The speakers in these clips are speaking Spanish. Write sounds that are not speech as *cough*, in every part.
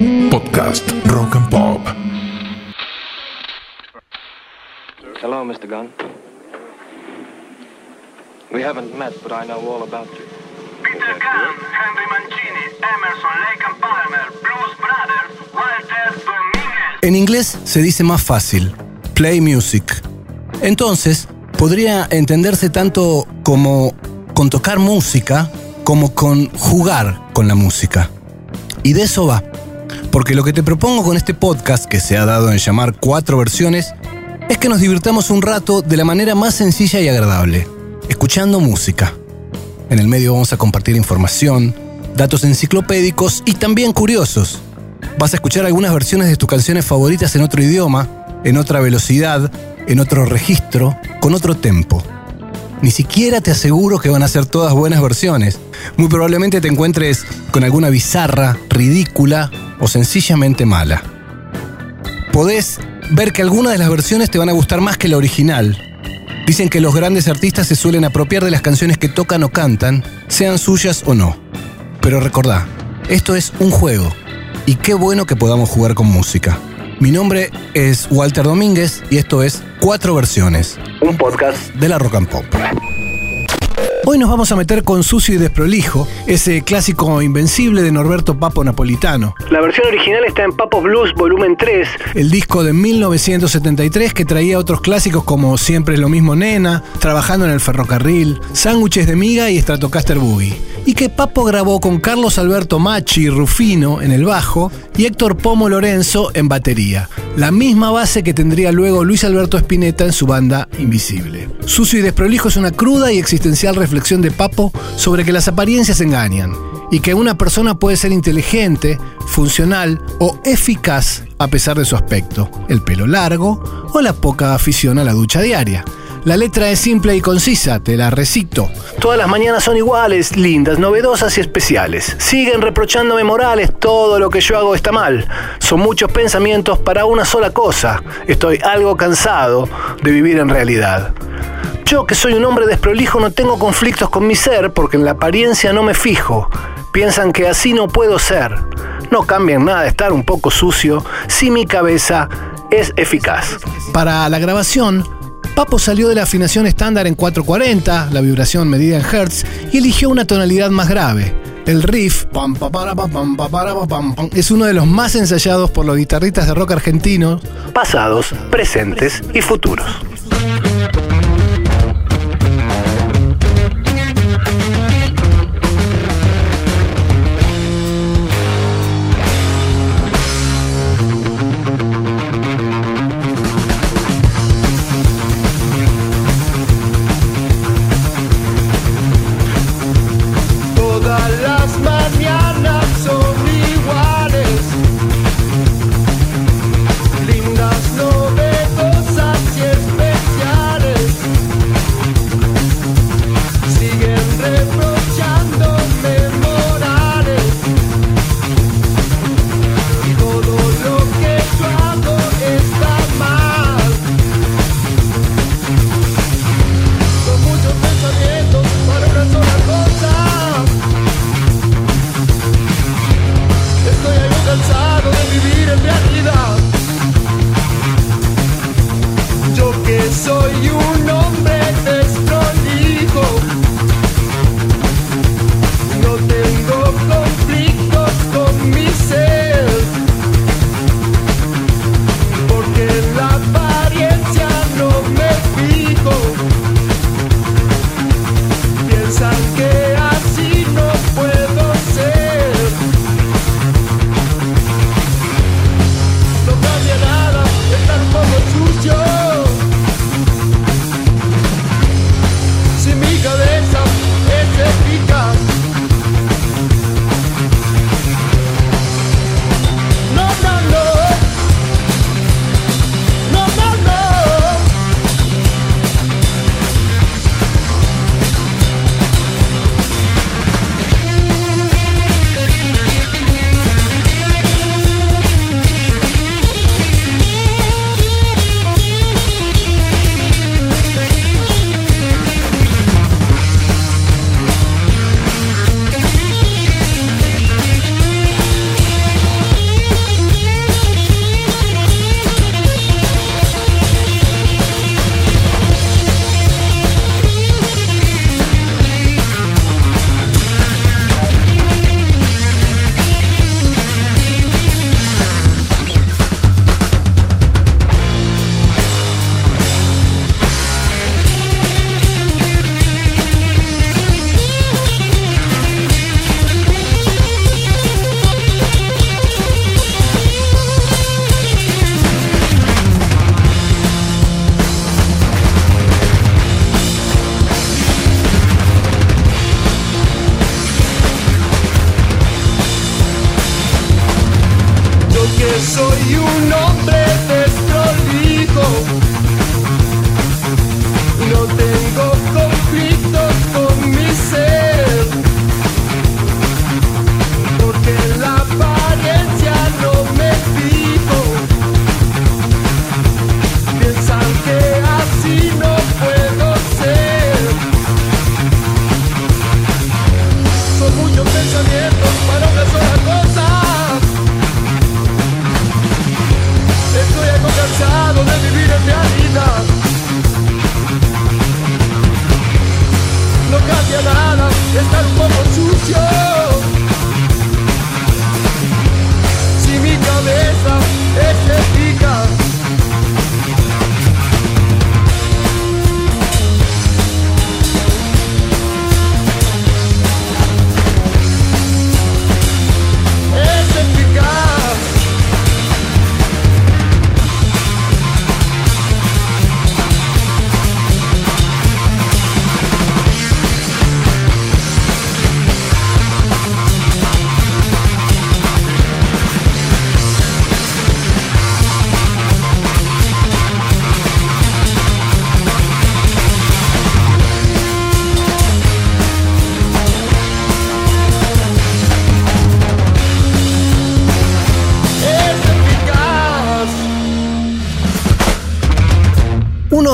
Podcast Rock and Pop. Hello, Mr. Gunn. We haven't met, but I know all about you. Peter Gunn, Henry Mancini, Emerson, Lake and Palmer, Blues Brothers, Walter Dominguez. En inglés se dice más fácil, play music. Entonces, podría entenderse tanto como con tocar música como con jugar con la música. Y de eso va. Porque lo que te propongo con este podcast, que se ha dado en llamar cuatro versiones, es que nos divirtamos un rato de la manera más sencilla y agradable, escuchando música. En el medio vamos a compartir información, datos enciclopédicos y también curiosos. Vas a escuchar algunas versiones de tus canciones favoritas en otro idioma, en otra velocidad, en otro registro, con otro tempo. Ni siquiera te aseguro que van a ser todas buenas versiones. Muy probablemente te encuentres con alguna bizarra, ridícula o sencillamente mala. Podés ver que algunas de las versiones te van a gustar más que la original. Dicen que los grandes artistas se suelen apropiar de las canciones que tocan o cantan, sean suyas o no. Pero recordá, esto es un juego. Y qué bueno que podamos jugar con música. Mi nombre es Walter Domínguez y esto es Cuatro Versiones, un podcast de la Rock and Pop. Hoy nos vamos a meter con Sucio y Desprolijo, ese clásico invencible de Norberto Papo Napolitano. La versión original está en Papo Blues Volumen 3. El disco de 1973 que traía otros clásicos como Siempre es lo mismo Nena, Trabajando en el ferrocarril, Sándwiches de miga y Stratocaster Boogie. Y que Papo grabó con Carlos Alberto Machi Rufino en el bajo y Héctor Pomo Lorenzo en batería. La misma base que tendría luego Luis Alberto Spinetta en su banda Invisible. Sucio y Desprolijo es una cruda y existencial reflexión de Papo sobre que las apariencias engañan y que una persona puede ser inteligente, funcional o eficaz a pesar de su aspecto, el pelo largo o la poca afición a la ducha diaria. La letra es simple y concisa, te la recito. Todas las mañanas son iguales, lindas, novedosas y especiales. Siguen reprochándome morales, todo lo que yo hago está mal. Son muchos pensamientos para una sola cosa. Estoy algo cansado de vivir en realidad. Yo, que soy un hombre desprolijo, no tengo conflictos con mi ser porque en la apariencia no me fijo. Piensan que así no puedo ser. No cambian nada de estar un poco sucio si mi cabeza es eficaz. Para la grabación, Papo salió de la afinación estándar en 440, la vibración medida en hertz, y eligió una tonalidad más grave. El riff es uno de los más ensayados por los guitarristas de rock argentinos Pasados, presentes y futuros.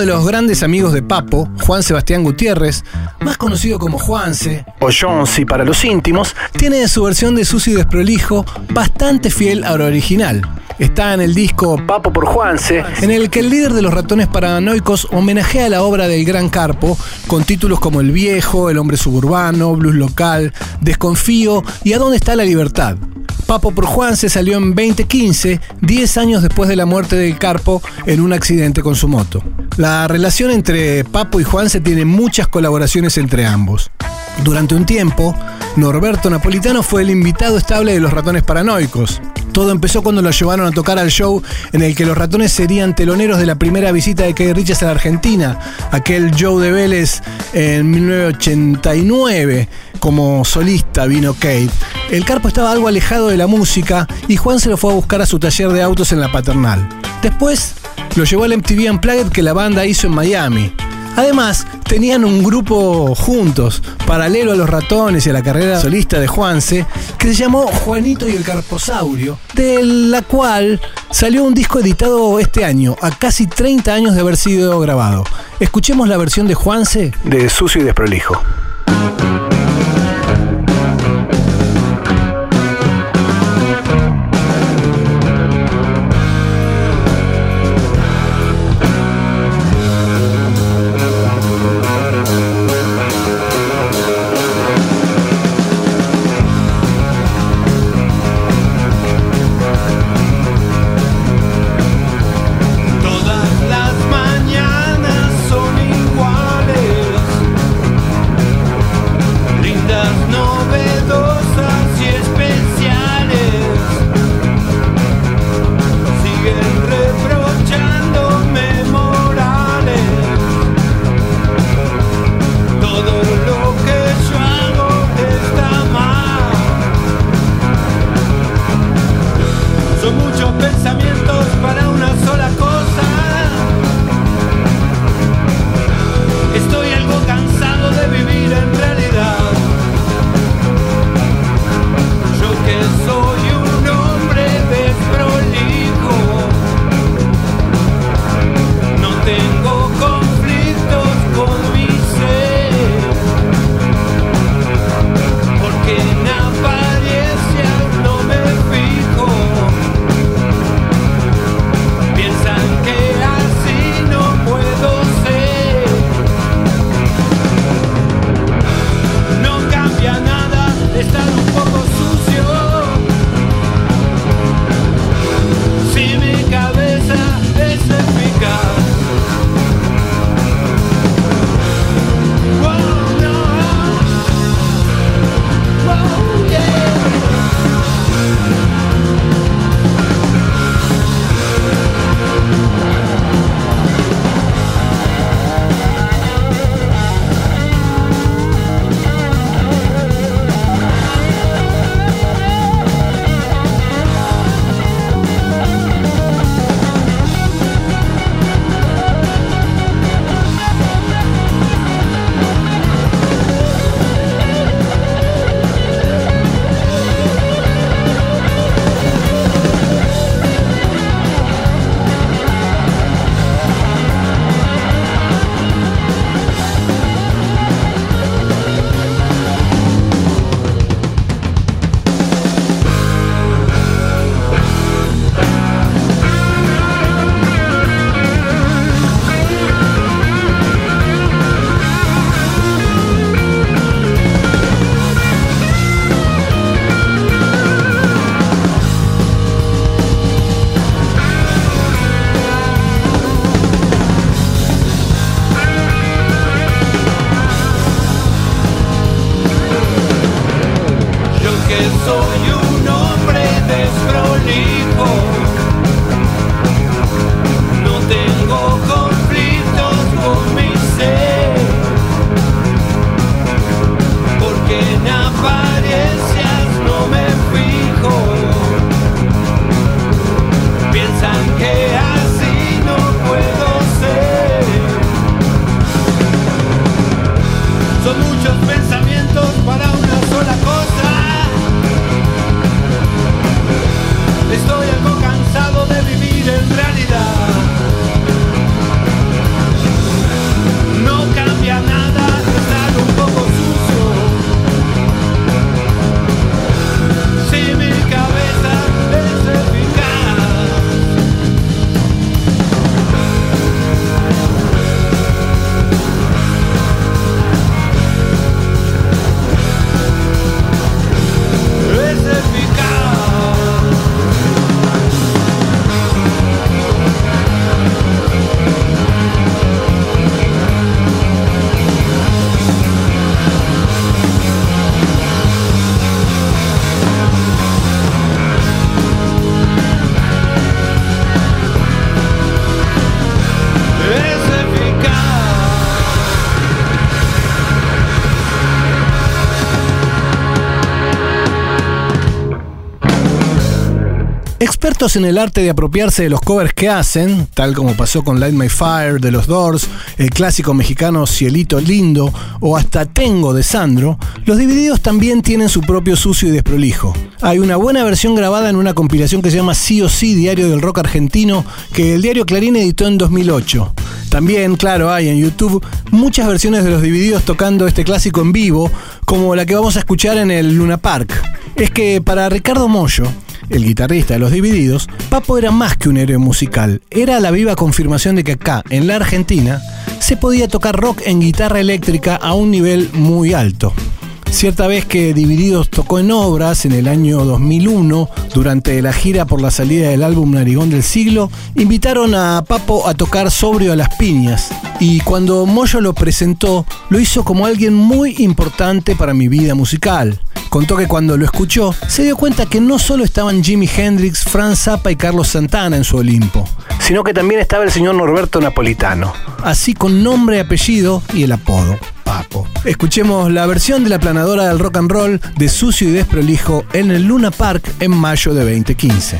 De los grandes amigos de Papo, Juan Sebastián Gutiérrez, más conocido como Juanse, O Jonesy para los íntimos, tiene su versión de Sucio y Desprolijo bastante fiel a la original. Está en el disco Papo por Juanse, en el que el líder de los ratones paranoicos homenajea la obra del Gran Carpo con títulos como El Viejo, El Hombre Suburbano, Blues Local, Desconfío y ¿A dónde está la libertad? Papo por Juanse salió en 2015, 10 años después de la muerte del Carpo en un accidente con su moto. Relación entre Papo y Juanse tiene muchas colaboraciones entre ambos. Durante un tiempo, Norberto Napolitano fue el invitado estable de los ratones paranoicos. Todo empezó cuando lo llevaron a tocar al show en el que los ratones serían teloneros de la primera visita de Keith Richards a la Argentina, aquel show de Vélez en 1989. Como solista vino Kate. El Carpo estaba algo alejado de la música y Juan se lo fue a buscar a su taller de autos en la paternal. Después lo llevó al MTV Unplugged que la banda hizo en Miami. Además, tenían un grupo juntos, paralelo a los ratones y a la carrera solista de Juanse, que se llamó Juanito y el Carposaurio, de la cual salió un disco editado este año, a casi 30 años de haber sido grabado. Escuchemos la versión de Juanse de Sucio y Desprolijo. Expertos en el arte de apropiarse de los covers que hacen, tal como pasó con Light My Fire de los Doors, el clásico mexicano Cielito Lindo o hasta Tengo de Sandro, los divididos también tienen su propio sucio y desprolijo. Hay una buena versión grabada en una compilación que se llama Sí o Sí Diario del Rock Argentino que el diario Clarín editó en 2008. También, claro, hay en YouTube muchas versiones de los divididos tocando este clásico en vivo, como la que vamos a escuchar en el Luna Park. Es que para Ricardo Mollo, el guitarrista de los Divididos, Papo era más que un héroe musical, era la viva confirmación de que acá, en la Argentina, se podía tocar rock en guitarra eléctrica a un nivel muy alto. Cierta vez que Divididos tocó en obras en el año 2001, durante la gira por la salida del álbum Narigón del Siglo, invitaron a Papo a tocar sobrio a las piñas. Y cuando Moyo lo presentó, lo hizo como alguien muy importante para mi vida musical. Contó que cuando lo escuchó, se dio cuenta que no solo estaban Jimi Hendrix, Franz Zappa y Carlos Santana en su Olimpo, sino que también estaba el señor Norberto Napolitano. Así con nombre, apellido y el apodo. Papo. Escuchemos la versión de la planadora del rock and roll de Sucio y Desprolijo en el Luna Park en mayo de 2015.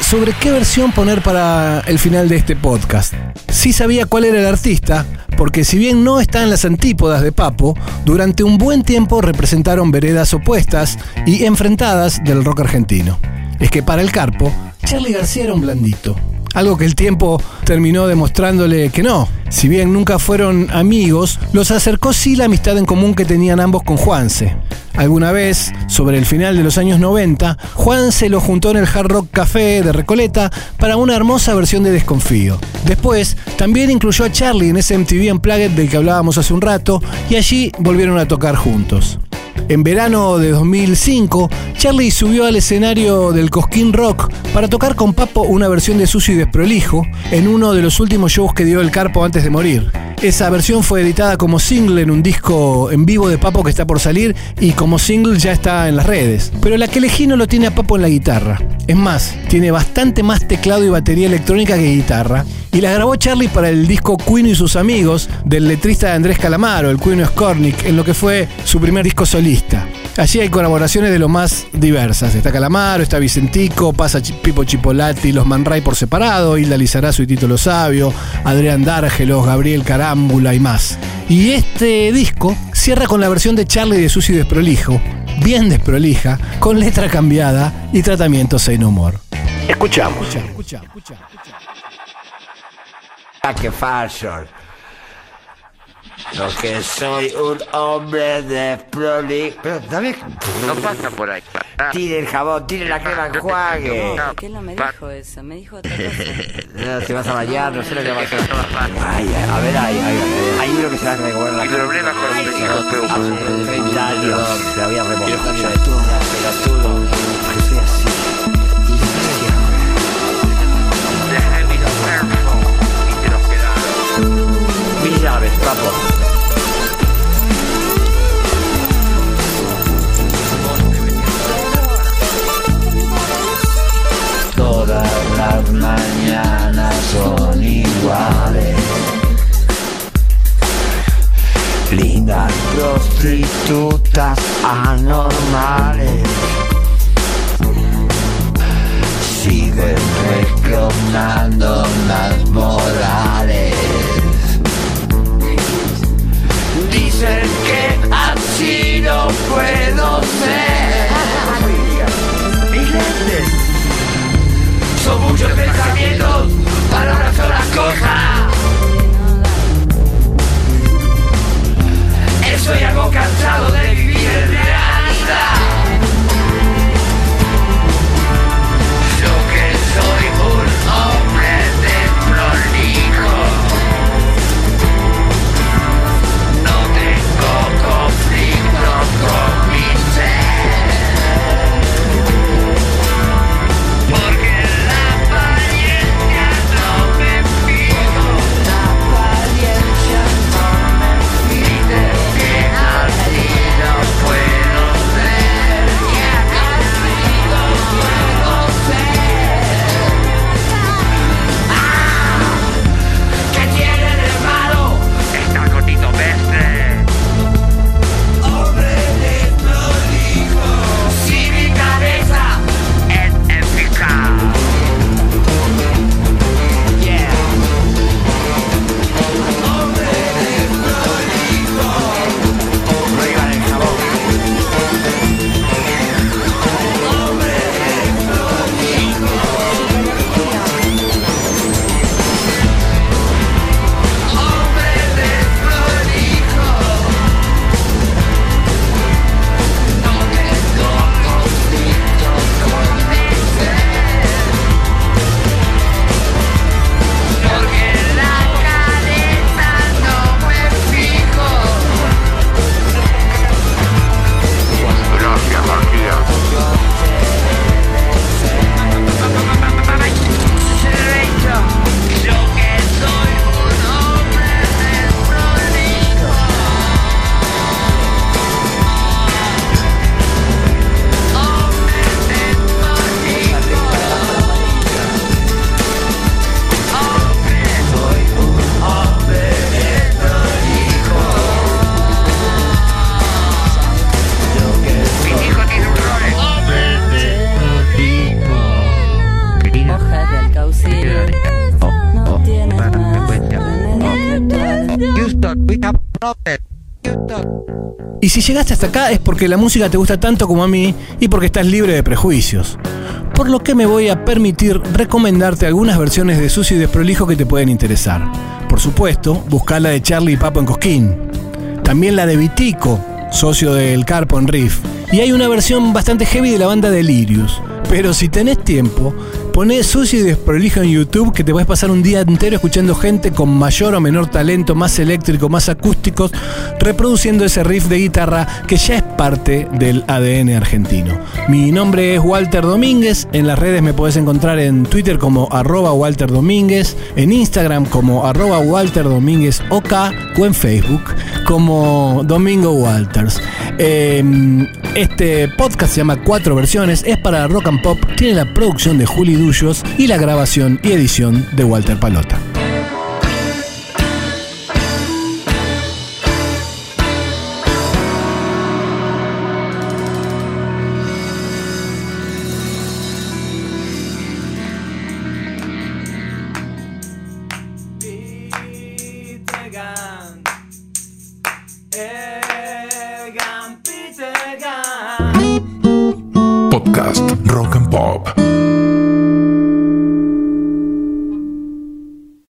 Sobre qué versión poner para el final de este podcast. Sí sabía cuál era el artista, porque si bien no está en las antípodas de Papo, durante un buen tiempo representaron veredas opuestas y enfrentadas del rock argentino. Es que para el Carpo, Charlie García era un blandito. Algo que el tiempo terminó demostrándole que no. Si bien nunca fueron amigos, los acercó sí la amistad en común que tenían ambos con Juanse. Alguna vez, sobre el final de los años 90, Juan se lo juntó en el Hard Rock Café de Recoleta para una hermosa versión de Desconfío. Después, también incluyó a Charlie en ese MTV Unplugged del que hablábamos hace un rato y allí volvieron a tocar juntos. En verano de 2005, Charlie subió al escenario del Cosquín Rock para tocar con Papo una versión de Sucio y Desprolijo en uno de los últimos shows que dio el Carpo antes de morir. Esa versión fue editada como single en un disco en vivo de Papo que está por salir y como single ya está en las redes. Pero la que elegí no lo tiene a Papo en la guitarra. Es más, tiene bastante más teclado y batería electrónica que guitarra. Y la grabó Charlie para el disco Queen y sus amigos del letrista de Andrés Calamaro, el Queen Skornik, en lo que fue su primer disco solista. Allí hay colaboraciones de lo más diversas. Está Calamaro, está Vicentico, pasa Pipo Chipolati, los Manray por separado, Hilda Lizarazo y Tito Lo Sabio, Adrián Dárgelos, Gabriel Carámbula y más. Y este disco cierra con la versión de Charlie de Susi Desprolijo, bien desprolija, con letra cambiada y tratamiento sin humor. Escuchamos. Ah, que falso. Lo que soy un hombre desprolijo. Pero dame. No pasa por ahí. Tire el jabón, tire la crema enjuague. ¿Qué no me dijo eso? Me dijo otra cosa. *laughs* No, te vas a bañar, no sé lo que va a hacer. Ay, ay, a ver, ay, ay, ay. Hay uno que se va a recoger la Mi problema con pero Hace 30 años se había remontado. Pelotudo. Que soy así. Todas las mañanas son iguales. Lindas prostitutas anormales. Siguen reclamando las morales. Y si llegaste hasta acá es porque la música te gusta tanto como a mí y porque estás libre de prejuicios. Por lo que me voy a permitir recomendarte algunas versiones de Sucio y Desprolijo que te pueden interesar. Por supuesto, buscar la de Charlie y Papo en Cosquín. También la de Vitico, socio del Carpo en Riff. Y hay una versión bastante heavy de la banda Delirious. Pero si tenés tiempo, poné sucio y desprolijo en YouTube que te vas a pasar un día entero escuchando gente con mayor o menor talento, más eléctrico, más acústicos, reproduciendo ese riff de guitarra que ya es parte del ADN argentino. Mi nombre es Walter Domínguez, en las redes me podés encontrar en Twitter como arroba Walter Domínguez, en Instagram como arroba Walter Domínguez OK o en Facebook como Domingo Walters. Eh, este podcast se llama Cuatro Versiones, es para Rock and Pop, tiene la producción de Juli Dullos y la grabación y edición de Walter Palota.